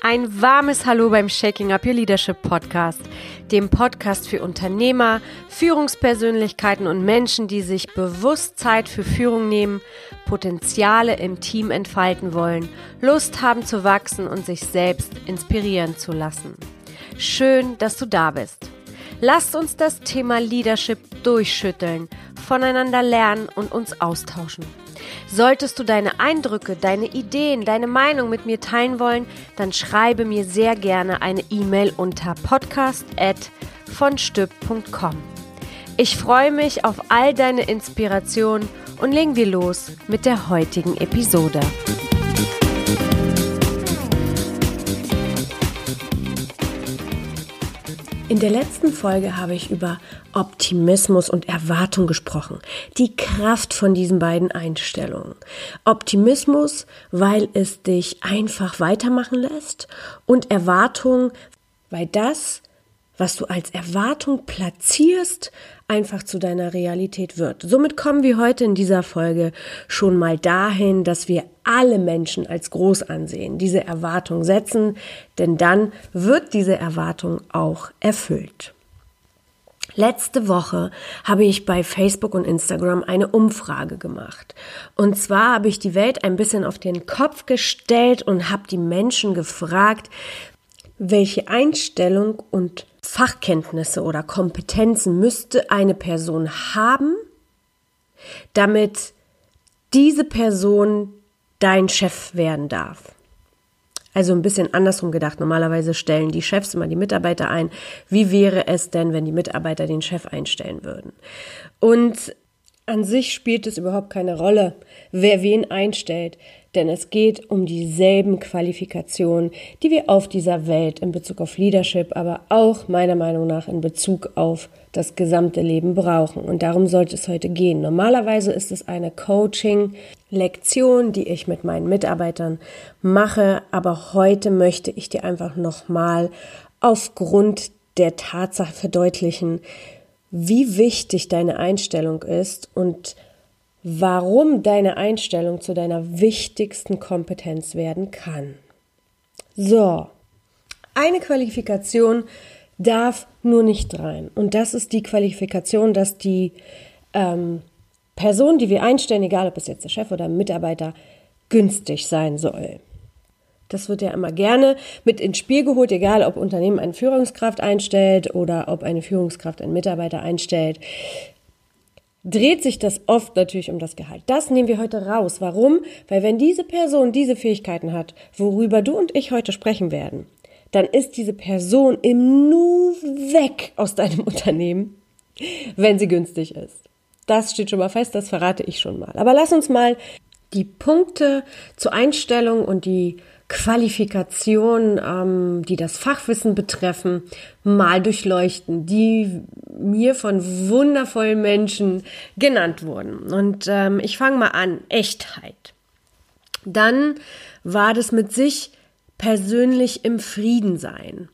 Ein warmes Hallo beim Shaking Up Your Leadership Podcast, dem Podcast für Unternehmer, Führungspersönlichkeiten und Menschen, die sich bewusst Zeit für Führung nehmen, Potenziale im Team entfalten wollen, Lust haben zu wachsen und sich selbst inspirieren zu lassen. Schön, dass du da bist. Lasst uns das Thema Leadership durchschütteln, voneinander lernen und uns austauschen. Solltest du deine Eindrücke, deine Ideen, deine Meinung mit mir teilen wollen, dann schreibe mir sehr gerne eine E-Mail unter podcast@vonstück.com. Ich freue mich auf all deine Inspirationen und legen wir los mit der heutigen Episode. In der letzten Folge habe ich über Optimismus und Erwartung gesprochen. Die Kraft von diesen beiden Einstellungen. Optimismus, weil es dich einfach weitermachen lässt und Erwartung, weil das, was du als Erwartung platzierst, einfach zu deiner Realität wird. Somit kommen wir heute in dieser Folge schon mal dahin, dass wir alle Menschen als groß ansehen, diese Erwartung setzen, denn dann wird diese Erwartung auch erfüllt. Letzte Woche habe ich bei Facebook und Instagram eine Umfrage gemacht. Und zwar habe ich die Welt ein bisschen auf den Kopf gestellt und habe die Menschen gefragt, welche Einstellung und Fachkenntnisse oder Kompetenzen müsste eine Person haben, damit diese Person dein Chef werden darf. Also ein bisschen andersrum gedacht. Normalerweise stellen die Chefs immer die Mitarbeiter ein. Wie wäre es denn, wenn die Mitarbeiter den Chef einstellen würden? Und an sich spielt es überhaupt keine Rolle, wer wen einstellt, denn es geht um dieselben Qualifikationen, die wir auf dieser Welt in Bezug auf Leadership, aber auch meiner Meinung nach in Bezug auf das gesamte Leben brauchen. Und darum sollte es heute gehen. Normalerweise ist es eine Coaching-Lektion, die ich mit meinen Mitarbeitern mache, aber heute möchte ich dir einfach nochmal aufgrund der Tatsache verdeutlichen, wie wichtig deine Einstellung ist und warum deine Einstellung zu deiner wichtigsten Kompetenz werden kann. So, eine Qualifikation darf nur nicht rein. Und das ist die Qualifikation, dass die ähm, Person, die wir einstellen, egal ob es jetzt der Chef oder ein Mitarbeiter, günstig sein soll. Das wird ja immer gerne mit ins Spiel geholt, egal ob Unternehmen eine Führungskraft einstellt oder ob eine Führungskraft einen Mitarbeiter einstellt. Dreht sich das oft natürlich um das Gehalt. Das nehmen wir heute raus. Warum? Weil wenn diese Person diese Fähigkeiten hat, worüber du und ich heute sprechen werden, dann ist diese Person im Nu weg aus deinem Unternehmen, wenn sie günstig ist. Das steht schon mal fest, das verrate ich schon mal. Aber lass uns mal die Punkte zur Einstellung und die Qualifikationen, ähm, die das Fachwissen betreffen, mal durchleuchten, die mir von wundervollen Menschen genannt wurden. Und ähm, ich fange mal an, Echtheit. Dann war das mit sich persönlich im Frieden sein.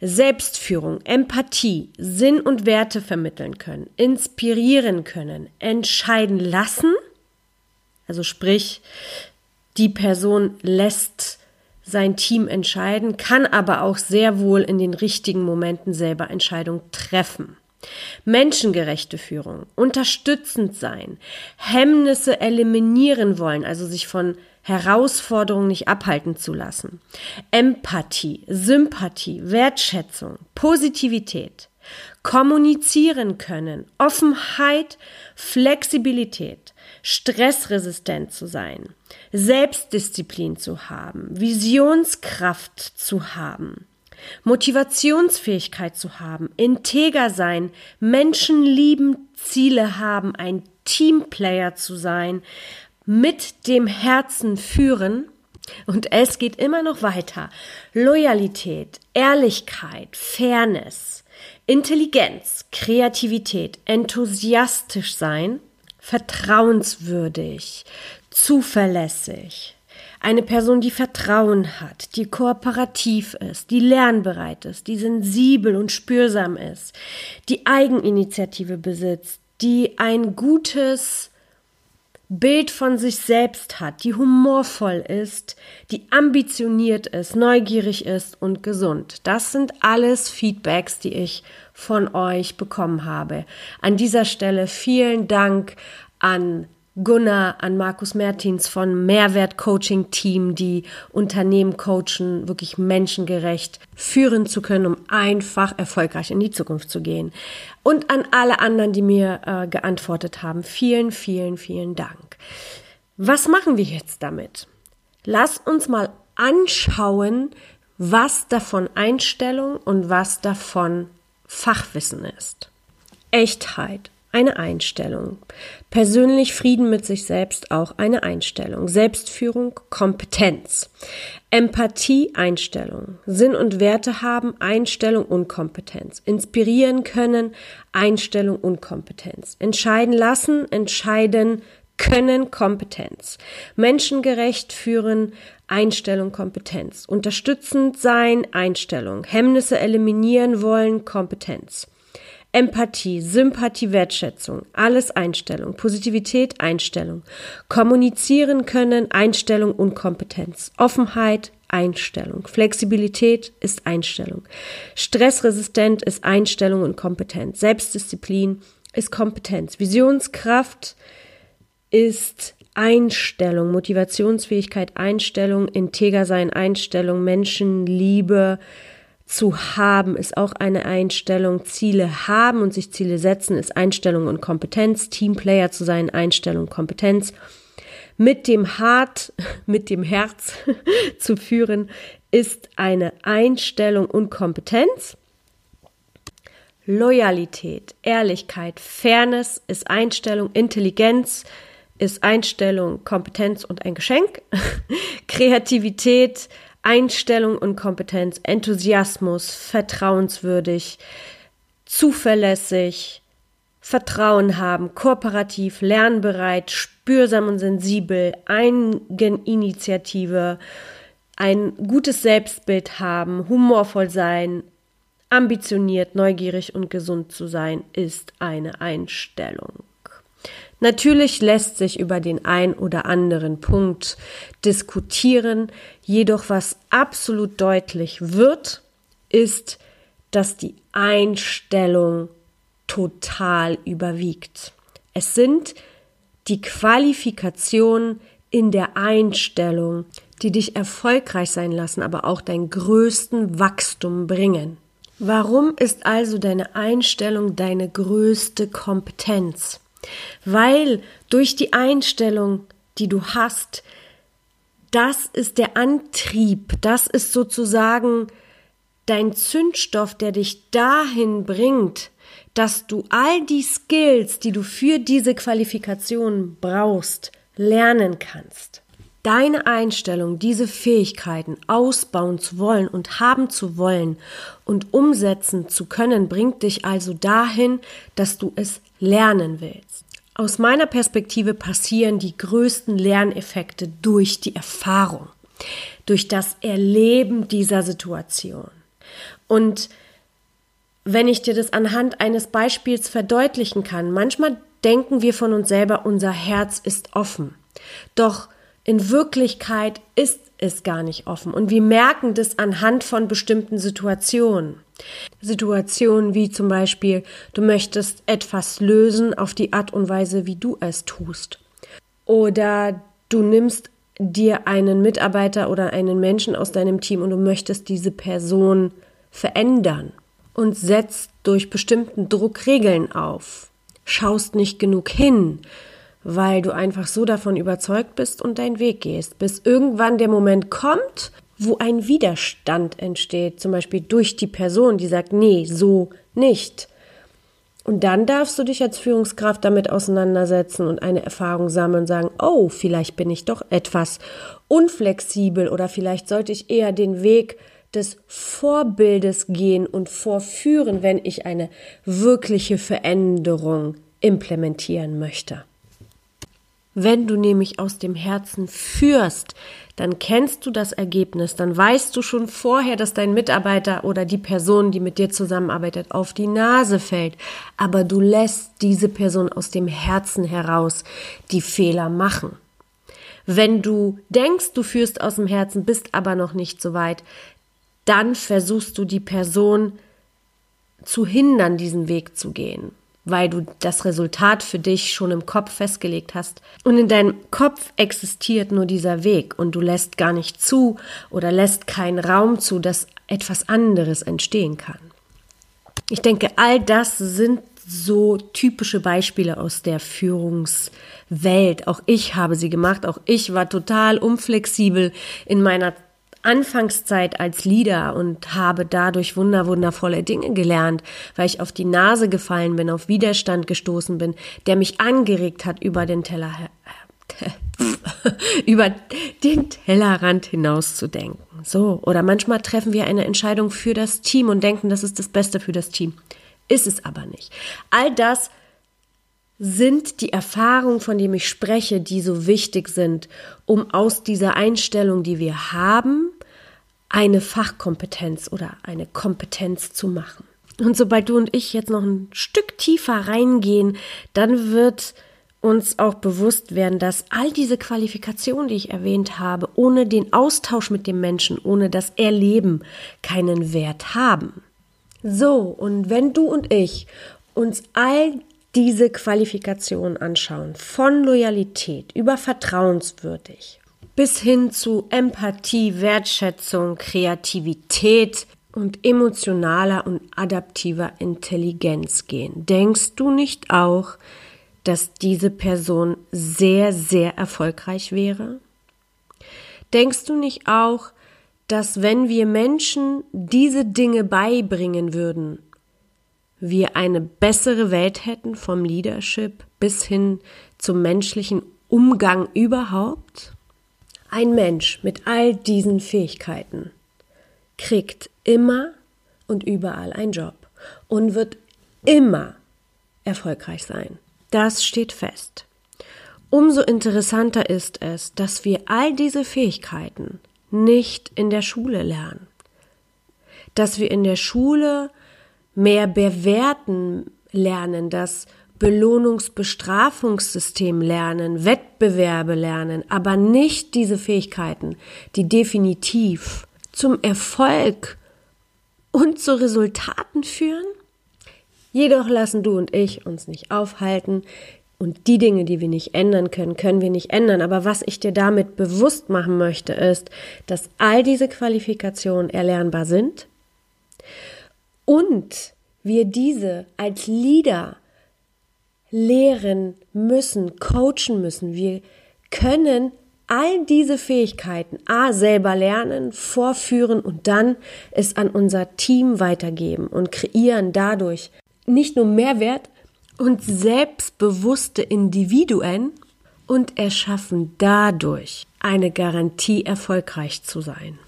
Selbstführung, Empathie, Sinn und Werte vermitteln können, inspirieren können, entscheiden lassen, also sprich, die Person lässt sein Team entscheiden, kann aber auch sehr wohl in den richtigen Momenten selber Entscheidungen treffen. Menschengerechte Führung, unterstützend sein, Hemmnisse eliminieren wollen, also sich von Herausforderungen nicht abhalten zu lassen. Empathie, Sympathie, Wertschätzung, Positivität, kommunizieren können, Offenheit, Flexibilität, stressresistent zu sein, Selbstdisziplin zu haben, Visionskraft zu haben, Motivationsfähigkeit zu haben, integer sein, Menschen lieben, Ziele haben, ein Teamplayer zu sein, mit dem Herzen führen, und es geht immer noch weiter. Loyalität, Ehrlichkeit, Fairness, Intelligenz, Kreativität, enthusiastisch sein, vertrauenswürdig, zuverlässig. Eine Person, die Vertrauen hat, die kooperativ ist, die lernbereit ist, die sensibel und spürsam ist, die Eigeninitiative besitzt, die ein gutes Bild von sich selbst hat, die humorvoll ist, die ambitioniert ist, neugierig ist und gesund. Das sind alles Feedbacks, die ich von euch bekommen habe. An dieser Stelle vielen Dank an Gunnar, an Markus Mertins von Mehrwert Coaching Team, die Unternehmen coachen, wirklich menschengerecht führen zu können, um einfach erfolgreich in die Zukunft zu gehen. Und an alle anderen, die mir äh, geantwortet haben. Vielen, vielen, vielen Dank. Was machen wir jetzt damit? Lass uns mal anschauen, was davon Einstellung und was davon Fachwissen ist. Echtheit, eine Einstellung. Persönlich Frieden mit sich selbst auch eine Einstellung. Selbstführung, Kompetenz. Empathie, Einstellung. Sinn und Werte haben, Einstellung und Kompetenz. Inspirieren können, Einstellung und Kompetenz. Entscheiden lassen, entscheiden können, Kompetenz. Menschengerecht führen, Einstellung, Kompetenz. Unterstützend sein, Einstellung. Hemmnisse eliminieren wollen, Kompetenz. Empathie, Sympathie, Wertschätzung, alles Einstellung, Positivität, Einstellung, kommunizieren können, Einstellung und Kompetenz, Offenheit, Einstellung, Flexibilität ist Einstellung, stressresistent ist Einstellung und Kompetenz, Selbstdisziplin ist Kompetenz, Visionskraft ist Einstellung, Motivationsfähigkeit, Einstellung, integer sein, Einstellung, Menschenliebe, zu haben ist auch eine Einstellung. Ziele haben und sich Ziele setzen ist Einstellung und Kompetenz. Teamplayer zu sein, Einstellung, Kompetenz. Mit dem Hart, mit dem Herz zu führen ist eine Einstellung und Kompetenz. Loyalität, Ehrlichkeit, Fairness ist Einstellung, Intelligenz ist Einstellung, Kompetenz und ein Geschenk. Kreativität, Einstellung und Kompetenz, Enthusiasmus, vertrauenswürdig, zuverlässig, Vertrauen haben, kooperativ, lernbereit, spürsam und sensibel, Eigeninitiative, ein gutes Selbstbild haben, humorvoll sein, ambitioniert, neugierig und gesund zu sein, ist eine Einstellung. Natürlich lässt sich über den ein oder anderen Punkt diskutieren, jedoch was absolut deutlich wird, ist, dass die Einstellung total überwiegt. Es sind die Qualifikationen in der Einstellung, die dich erfolgreich sein lassen, aber auch dein größten Wachstum bringen. Warum ist also deine Einstellung deine größte Kompetenz? Weil durch die Einstellung, die du hast, das ist der Antrieb, das ist sozusagen dein Zündstoff, der dich dahin bringt, dass du all die Skills, die du für diese Qualifikation brauchst, lernen kannst. Deine Einstellung, diese Fähigkeiten ausbauen zu wollen und haben zu wollen und umsetzen zu können, bringt dich also dahin, dass du es lernen willst. Aus meiner Perspektive passieren die größten Lerneffekte durch die Erfahrung, durch das Erleben dieser Situation. Und wenn ich dir das anhand eines Beispiels verdeutlichen kann, manchmal denken wir von uns selber, unser Herz ist offen. Doch in Wirklichkeit ist es gar nicht offen. Und wir merken das anhand von bestimmten Situationen. Situationen wie zum Beispiel, du möchtest etwas lösen auf die Art und Weise, wie du es tust. Oder du nimmst dir einen Mitarbeiter oder einen Menschen aus deinem Team und du möchtest diese Person verändern und setzt durch bestimmten Druck Regeln auf. Schaust nicht genug hin, weil du einfach so davon überzeugt bist und deinen Weg gehst, bis irgendwann der Moment kommt, wo ein Widerstand entsteht, zum Beispiel durch die Person, die sagt, nee, so nicht. Und dann darfst du dich als Führungskraft damit auseinandersetzen und eine Erfahrung sammeln und sagen, oh, vielleicht bin ich doch etwas unflexibel oder vielleicht sollte ich eher den Weg des Vorbildes gehen und vorführen, wenn ich eine wirkliche Veränderung implementieren möchte. Wenn du nämlich aus dem Herzen führst, dann kennst du das Ergebnis, dann weißt du schon vorher, dass dein Mitarbeiter oder die Person, die mit dir zusammenarbeitet, auf die Nase fällt, aber du lässt diese Person aus dem Herzen heraus die Fehler machen. Wenn du denkst, du führst aus dem Herzen, bist aber noch nicht so weit, dann versuchst du die Person zu hindern, diesen Weg zu gehen weil du das Resultat für dich schon im Kopf festgelegt hast. Und in deinem Kopf existiert nur dieser Weg und du lässt gar nicht zu oder lässt keinen Raum zu, dass etwas anderes entstehen kann. Ich denke, all das sind so typische Beispiele aus der Führungswelt. Auch ich habe sie gemacht. Auch ich war total unflexibel in meiner Anfangszeit als Leader und habe dadurch wunder wundervolle Dinge gelernt, weil ich auf die Nase gefallen bin, auf Widerstand gestoßen bin, der mich angeregt hat, über den Teller über den Tellerrand hinauszudenken. So, oder manchmal treffen wir eine Entscheidung für das Team und denken, das ist das Beste für das Team. Ist es aber nicht. All das sind die Erfahrungen, von denen ich spreche, die so wichtig sind, um aus dieser Einstellung, die wir haben, eine Fachkompetenz oder eine Kompetenz zu machen. Und sobald du und ich jetzt noch ein Stück tiefer reingehen, dann wird uns auch bewusst werden, dass all diese Qualifikationen, die ich erwähnt habe, ohne den Austausch mit dem Menschen, ohne das Erleben keinen Wert haben. So, und wenn du und ich uns all diese Qualifikation anschauen, von Loyalität über vertrauenswürdig bis hin zu Empathie, Wertschätzung, Kreativität und emotionaler und adaptiver Intelligenz gehen, denkst du nicht auch, dass diese Person sehr, sehr erfolgreich wäre? Denkst du nicht auch, dass wenn wir Menschen diese Dinge beibringen würden, wir eine bessere Welt hätten vom Leadership bis hin zum menschlichen Umgang überhaupt? Ein Mensch mit all diesen Fähigkeiten kriegt immer und überall einen Job und wird immer erfolgreich sein. Das steht fest. Umso interessanter ist es, dass wir all diese Fähigkeiten nicht in der Schule lernen. Dass wir in der Schule mehr bewerten lernen, das Belohnungsbestrafungssystem lernen, Wettbewerbe lernen, aber nicht diese Fähigkeiten, die definitiv zum Erfolg und zu Resultaten führen? Jedoch lassen du und ich uns nicht aufhalten, und die Dinge, die wir nicht ändern können, können wir nicht ändern. Aber was ich dir damit bewusst machen möchte, ist, dass all diese Qualifikationen erlernbar sind und wir diese als Leader lehren müssen, coachen müssen. Wir können all diese Fähigkeiten A selber lernen, vorführen und dann es an unser Team weitergeben und kreieren dadurch nicht nur Mehrwert und selbstbewusste Individuen und erschaffen dadurch eine Garantie erfolgreich zu sein.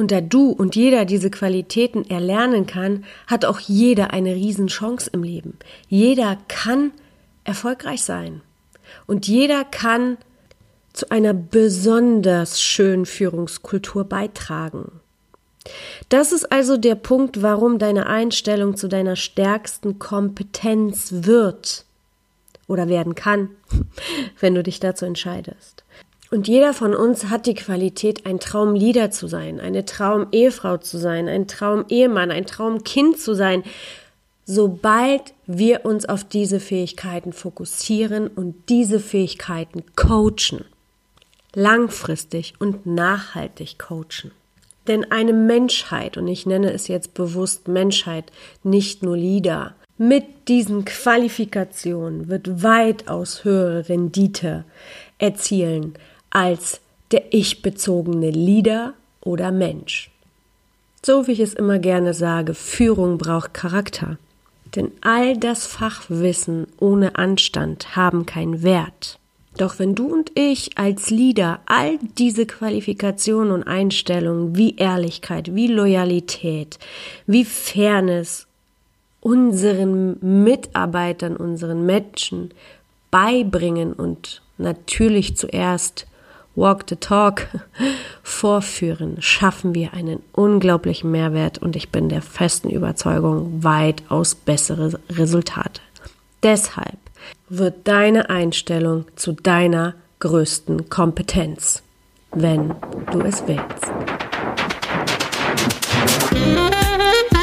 Und da du und jeder diese Qualitäten erlernen kann, hat auch jeder eine Riesenchance im Leben. Jeder kann erfolgreich sein. Und jeder kann zu einer besonders schönen Führungskultur beitragen. Das ist also der Punkt, warum deine Einstellung zu deiner stärksten Kompetenz wird oder werden kann, wenn du dich dazu entscheidest. Und jeder von uns hat die Qualität, ein Traumleader zu sein, eine Traumehefrau zu sein, ein Traumehemann, ein Traumkind zu sein, sobald wir uns auf diese Fähigkeiten fokussieren und diese Fähigkeiten coachen. Langfristig und nachhaltig coachen. Denn eine Menschheit, und ich nenne es jetzt bewusst Menschheit, nicht nur Leader, mit diesen Qualifikationen wird weitaus höhere Rendite erzielen als der ich-bezogene Leader oder Mensch. So wie ich es immer gerne sage, Führung braucht Charakter. Denn all das Fachwissen ohne Anstand haben keinen Wert. Doch wenn du und ich als Leader all diese Qualifikationen und Einstellungen wie Ehrlichkeit, wie Loyalität, wie Fairness unseren Mitarbeitern, unseren Menschen beibringen und natürlich zuerst Walk the Talk vorführen, schaffen wir einen unglaublichen Mehrwert und ich bin der festen Überzeugung weitaus bessere Resultate. Deshalb wird deine Einstellung zu deiner größten Kompetenz, wenn du es willst.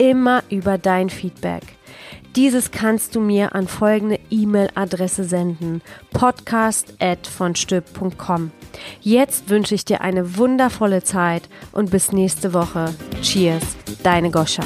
immer über dein Feedback. Dieses kannst du mir an folgende E-Mail-Adresse senden: podcast@vonstüb.com. Jetzt wünsche ich dir eine wundervolle Zeit und bis nächste Woche. Cheers, deine Goscha.